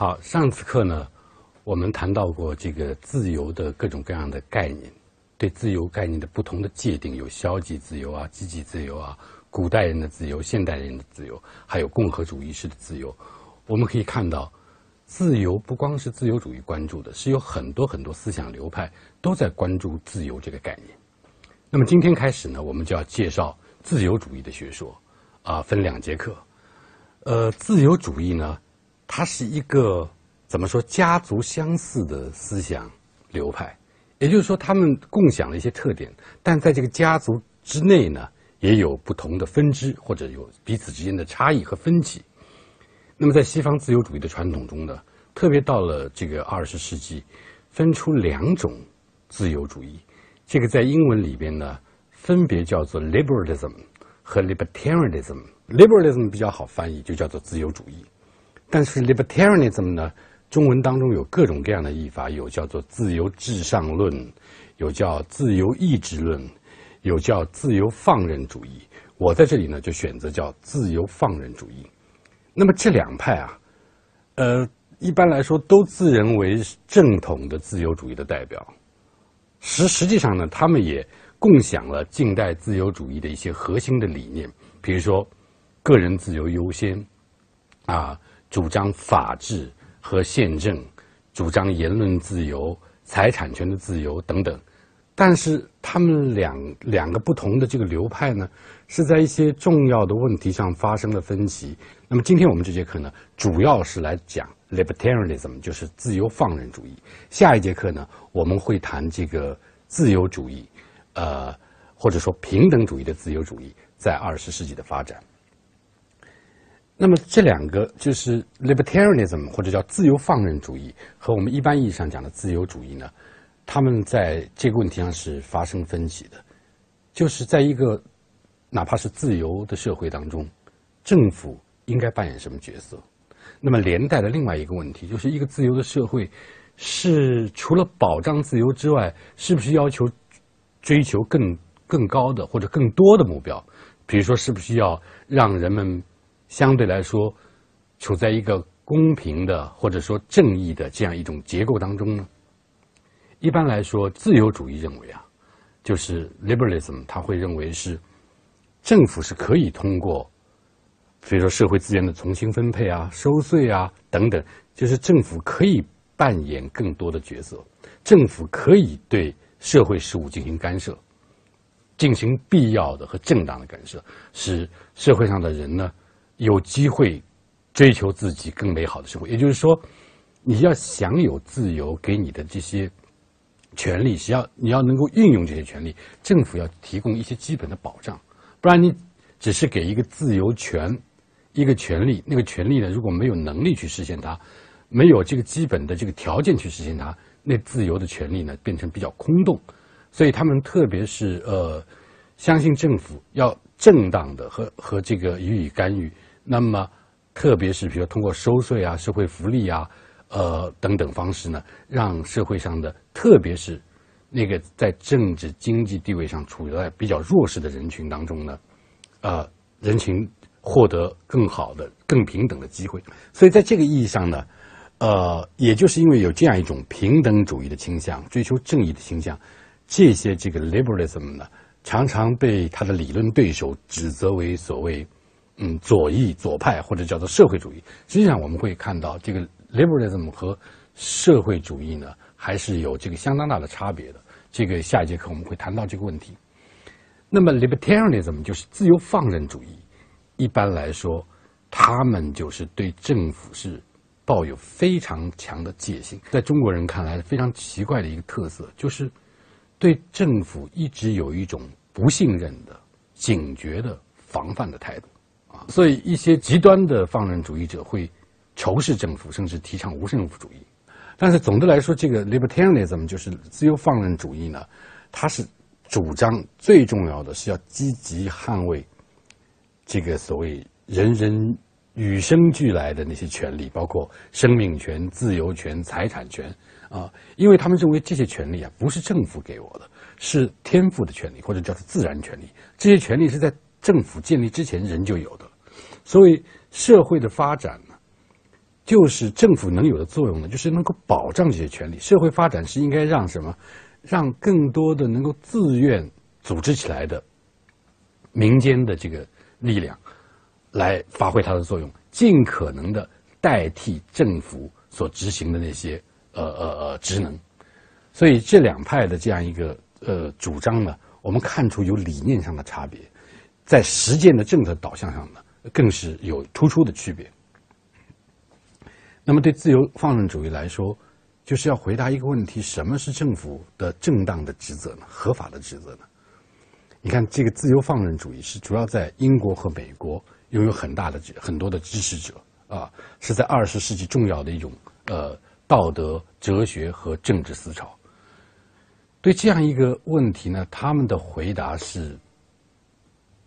好，上次课呢，我们谈到过这个自由的各种各样的概念，对自由概念的不同的界定，有消极自由啊、积极自由啊、古代人的自由、现代人的自由，还有共和主义式的自由。我们可以看到，自由不光是自由主义关注的，是有很多很多思想流派都在关注自由这个概念。那么今天开始呢，我们就要介绍自由主义的学说，啊，分两节课。呃，自由主义呢？它是一个怎么说家族相似的思想流派，也就是说，他们共享了一些特点，但在这个家族之内呢，也有不同的分支，或者有彼此之间的差异和分歧。那么，在西方自由主义的传统中呢，特别到了这个二十世纪，分出两种自由主义，这个在英文里边呢，分别叫做 liberalism 和 libertarianism。liberalism 比较好翻译，就叫做自由主义。但是 libertarianism 呢，中文当中有各种各样的译法，有叫做自由至上论，有叫自由意志论，有叫自由放任主义。我在这里呢，就选择叫自由放任主义。那么这两派啊，呃，一般来说都自认为正统的自由主义的代表。实实际上呢，他们也共享了近代自由主义的一些核心的理念，比如说个人自由优先，啊。主张法治和宪政，主张言论自由、财产权的自由等等，但是他们两两个不同的这个流派呢，是在一些重要的问题上发生了分歧。那么今天我们这节课呢，主要是来讲 libertarianism，就是自由放任主义。下一节课呢，我们会谈这个自由主义，呃，或者说平等主义的自由主义在二十世纪的发展。那么这两个就是 libertarianism 或者叫自由放任主义和我们一般意义上讲的自由主义呢，他们在这个问题上是发生分歧的，就是在一个哪怕是自由的社会当中，政府应该扮演什么角色？那么连带的另外一个问题，就是一个自由的社会是除了保障自由之外，是不是要求追求更更高的或者更多的目标？比如说，是不是要让人们相对来说，处在一个公平的或者说正义的这样一种结构当中呢。一般来说，自由主义认为啊，就是 liberalism，他会认为是政府是可以通过，比如说社会资源的重新分配啊、收税啊等等，就是政府可以扮演更多的角色，政府可以对社会事务进行干涉，进行必要的和正当的干涉，使社会上的人呢。有机会追求自己更美好的生活，也就是说，你要享有自由给你的这些权利，是要你要能够运用这些权利，政府要提供一些基本的保障，不然你只是给一个自由权一个权利，那个权利呢，如果没有能力去实现它，没有这个基本的这个条件去实现它，那自由的权利呢，变成比较空洞。所以他们特别是呃，相信政府要正当的和和这个予以干预。那么，特别是比如通过收税啊、社会福利啊、呃等等方式呢，让社会上的，特别是那个在政治经济地位上处在比较弱势的人群当中呢，呃，人群获得更好的、更平等的机会。所以在这个意义上呢，呃，也就是因为有这样一种平等主义的倾向、追求正义的倾向，这些这个 liberalism 呢，常常被他的理论对手指责为所谓。嗯，左翼左派或者叫做社会主义，实际上我们会看到这个 liberalism 和社会主义呢，还是有这个相当大的差别的。这个下一节课我们会谈到这个问题。那么 libertarianism 就是自由放任主义，一般来说，他们就是对政府是抱有非常强的戒心。在中国人看来非常奇怪的一个特色，就是对政府一直有一种不信任的、警觉的、防范的态度。所以，一些极端的放任主义者会仇视政府，甚至提倡无政府主义。但是，总的来说，这个 libertarianism 就是自由放任主义呢，它是主张最重要的是要积极捍卫这个所谓人人与生俱来的那些权利，包括生命权、自由权、财产权啊，因为他们认为这些权利啊不是政府给我的，是天赋的权利，或者叫做自然权利。这些权利是在政府建立之前人就有的，所以社会的发展呢，就是政府能有的作用呢，就是能够保障这些权利。社会发展是应该让什么？让更多的能够自愿组织起来的民间的这个力量来发挥它的作用，尽可能的代替政府所执行的那些呃呃呃职能。所以这两派的这样一个呃主张呢，我们看出有理念上的差别，在实践的政策导向上呢，更是有突出的区别。那么对自由放任主义来说，就是要回答一个问题：什么是政府的正当的职责呢？合法的职责呢？你看，这个自由放任主义是主要在英国和美国拥有很大的很多的支持者啊，是在二十世纪重要的一种呃道德哲学和政治思潮。对这样一个问题呢，他们的回答是，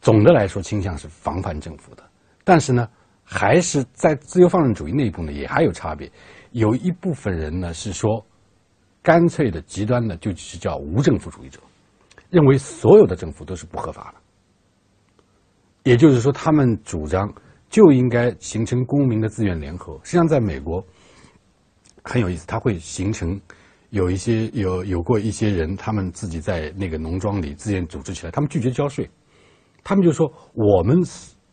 总的来说倾向是防范政府的，但是呢，还是在自由放任主义内部呢，也还有差别。有一部分人呢是说，干脆的极端的就是叫无政府主义者，认为所有的政府都是不合法的。也就是说，他们主张就应该形成公民的自愿联合。实际上，在美国很有意思，它会形成。有一些有有过一些人，他们自己在那个农庄里自愿组织起来，他们拒绝交税，他们就说我们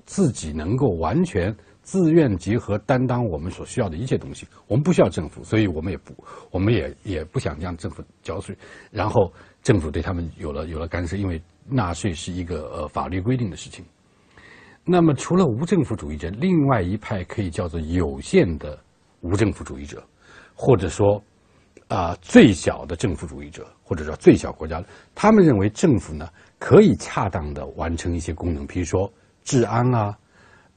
自己能够完全自愿结合担当我们所需要的一切东西，我们不需要政府，所以我们也不，我们也也不想让政府交税，然后政府对他们有了有了干涉，因为纳税是一个呃法律规定的事情。那么除了无政府主义者，另外一派可以叫做有限的无政府主义者，或者说。啊，最小的政府主义者，或者说最小国家，他们认为政府呢可以恰当的完成一些功能，比如说治安啊，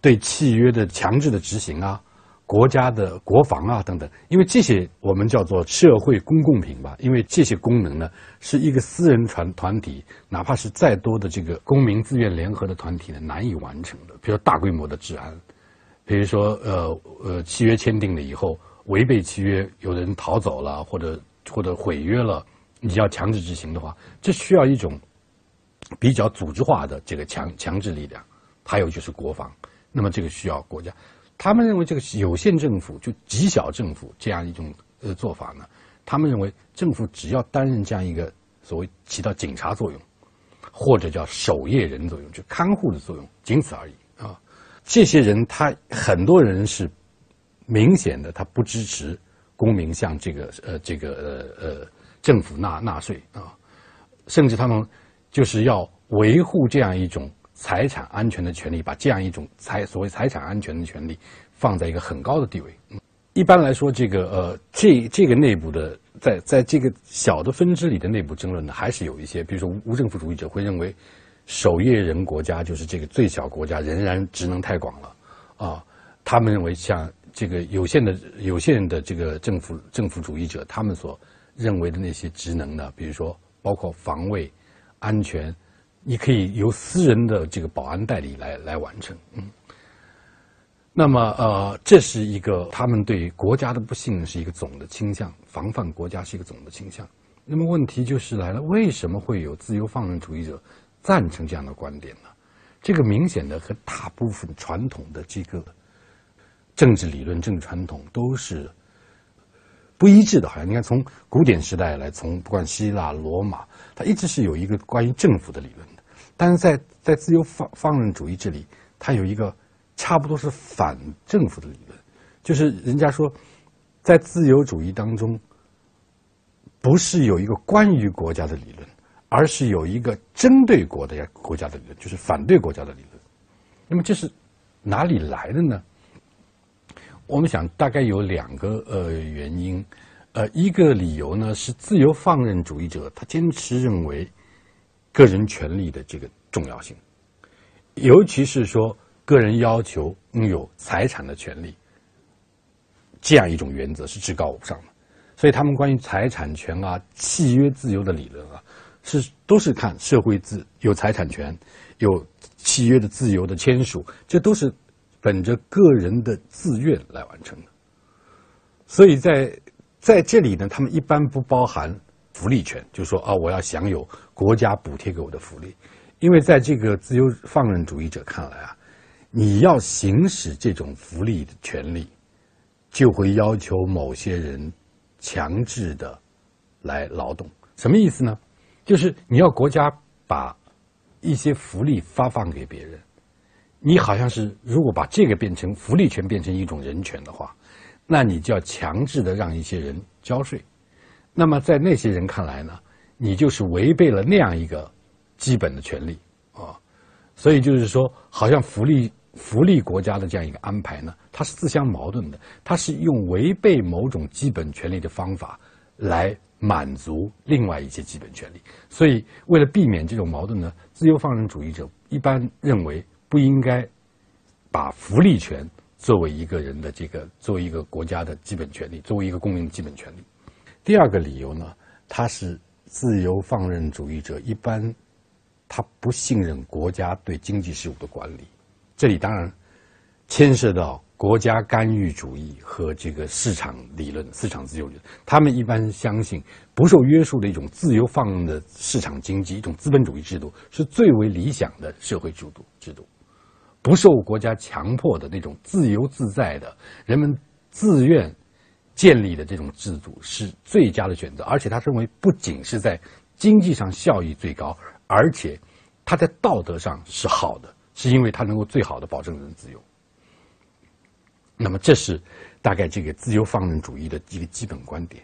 对契约的强制的执行啊，国家的国防啊等等。因为这些我们叫做社会公共品吧，因为这些功能呢是一个私人团团体，哪怕是再多的这个公民自愿联合的团体呢难以完成的。比如大规模的治安，比如说呃呃契约签订了以后。违背契约，有人逃走了，或者或者毁约了，你要强制执行的话，这需要一种比较组织化的这个强强制力量。还有就是国防，那么这个需要国家。他们认为这个有限政府就极小政府这样一种呃做法呢，他们认为政府只要担任这样一个所谓起到警察作用，或者叫守夜人作用，就看护的作用，仅此而已啊。这些人他很多人是。明显的，他不支持公民向这个呃这个呃呃政府纳纳税啊，甚至他们就是要维护这样一种财产安全的权利，把这样一种财所谓财产安全的权利放在一个很高的地位。一般来说，这个呃这这个内部的在在这个小的分支里的内部争论呢，还是有一些，比如说无政府主义者会认为守夜人国家就是这个最小国家仍然职能太广了啊，他们认为像。这个有限的、有限的这个政府政府主义者，他们所认为的那些职能呢，比如说包括防卫、安全，你可以由私人的这个保安代理来来完成。嗯，那么呃，这是一个他们对国家的不信任是一个总的倾向，防范国家是一个总的倾向。那么问题就是来了，为什么会有自由放任主义者赞成这样的观点呢？这个明显的和大部分传统的这个。政治理论、政治传统都是不一致的。好像你看，从古典时代来，从不管希腊、罗马，它一直是有一个关于政府的理论。但是在在自由放放任主义这里，它有一个差不多是反政府的理论，就是人家说，在自由主义当中，不是有一个关于国家的理论，而是有一个针对国的国家的理论，就是反对国家的理论。那么这是哪里来的呢？我们想大概有两个呃原因，呃，一个理由呢是自由放任主义者他坚持认为个人权利的这个重要性，尤其是说个人要求拥有财产的权利，这样一种原则是至高无上的，所以他们关于财产权啊、契约自由的理论啊，是都是看社会自有财产权、有契约的自由的签署，这都是。本着个人的自愿来完成的，所以在在这里呢，他们一般不包含福利权，就说啊，我要享有国家补贴给我的福利，因为在这个自由放任主义者看来啊，你要行使这种福利的权利，就会要求某些人强制的来劳动。什么意思呢？就是你要国家把一些福利发放给别人，你好像是如果把这个变成福利权变成一种人权的话，那你就要强制的让一些人交税。那么在那些人看来呢，你就是违背了那样一个基本的权利啊。所以就是说，好像福利福利国家的这样一个安排呢，它是自相矛盾的。它是用违背某种基本权利的方法来满足另外一些基本权利。所以，为了避免这种矛盾呢，自由放任主义者一般认为不应该把福利权作为一个人的这个作为一个国家的基本权利，作为一个公民的基本权利。第二个理由呢，他是自由放任主义者一般。他不信任国家对经济事务的管理，这里当然牵涉到国家干预主义和这个市场理论、市场自由理论。他们一般相信不受约束的一种自由放任的市场经济，一种资本主义制度是最为理想的社会制度。制度不受国家强迫的那种自由自在的、人们自愿建立的这种制度是最佳的选择。而且他认为，不仅是在经济上效益最高。而且，他在道德上是好的，是因为他能够最好的保证人自由。那么，这是大概这个自由放任主义的一个基本观点。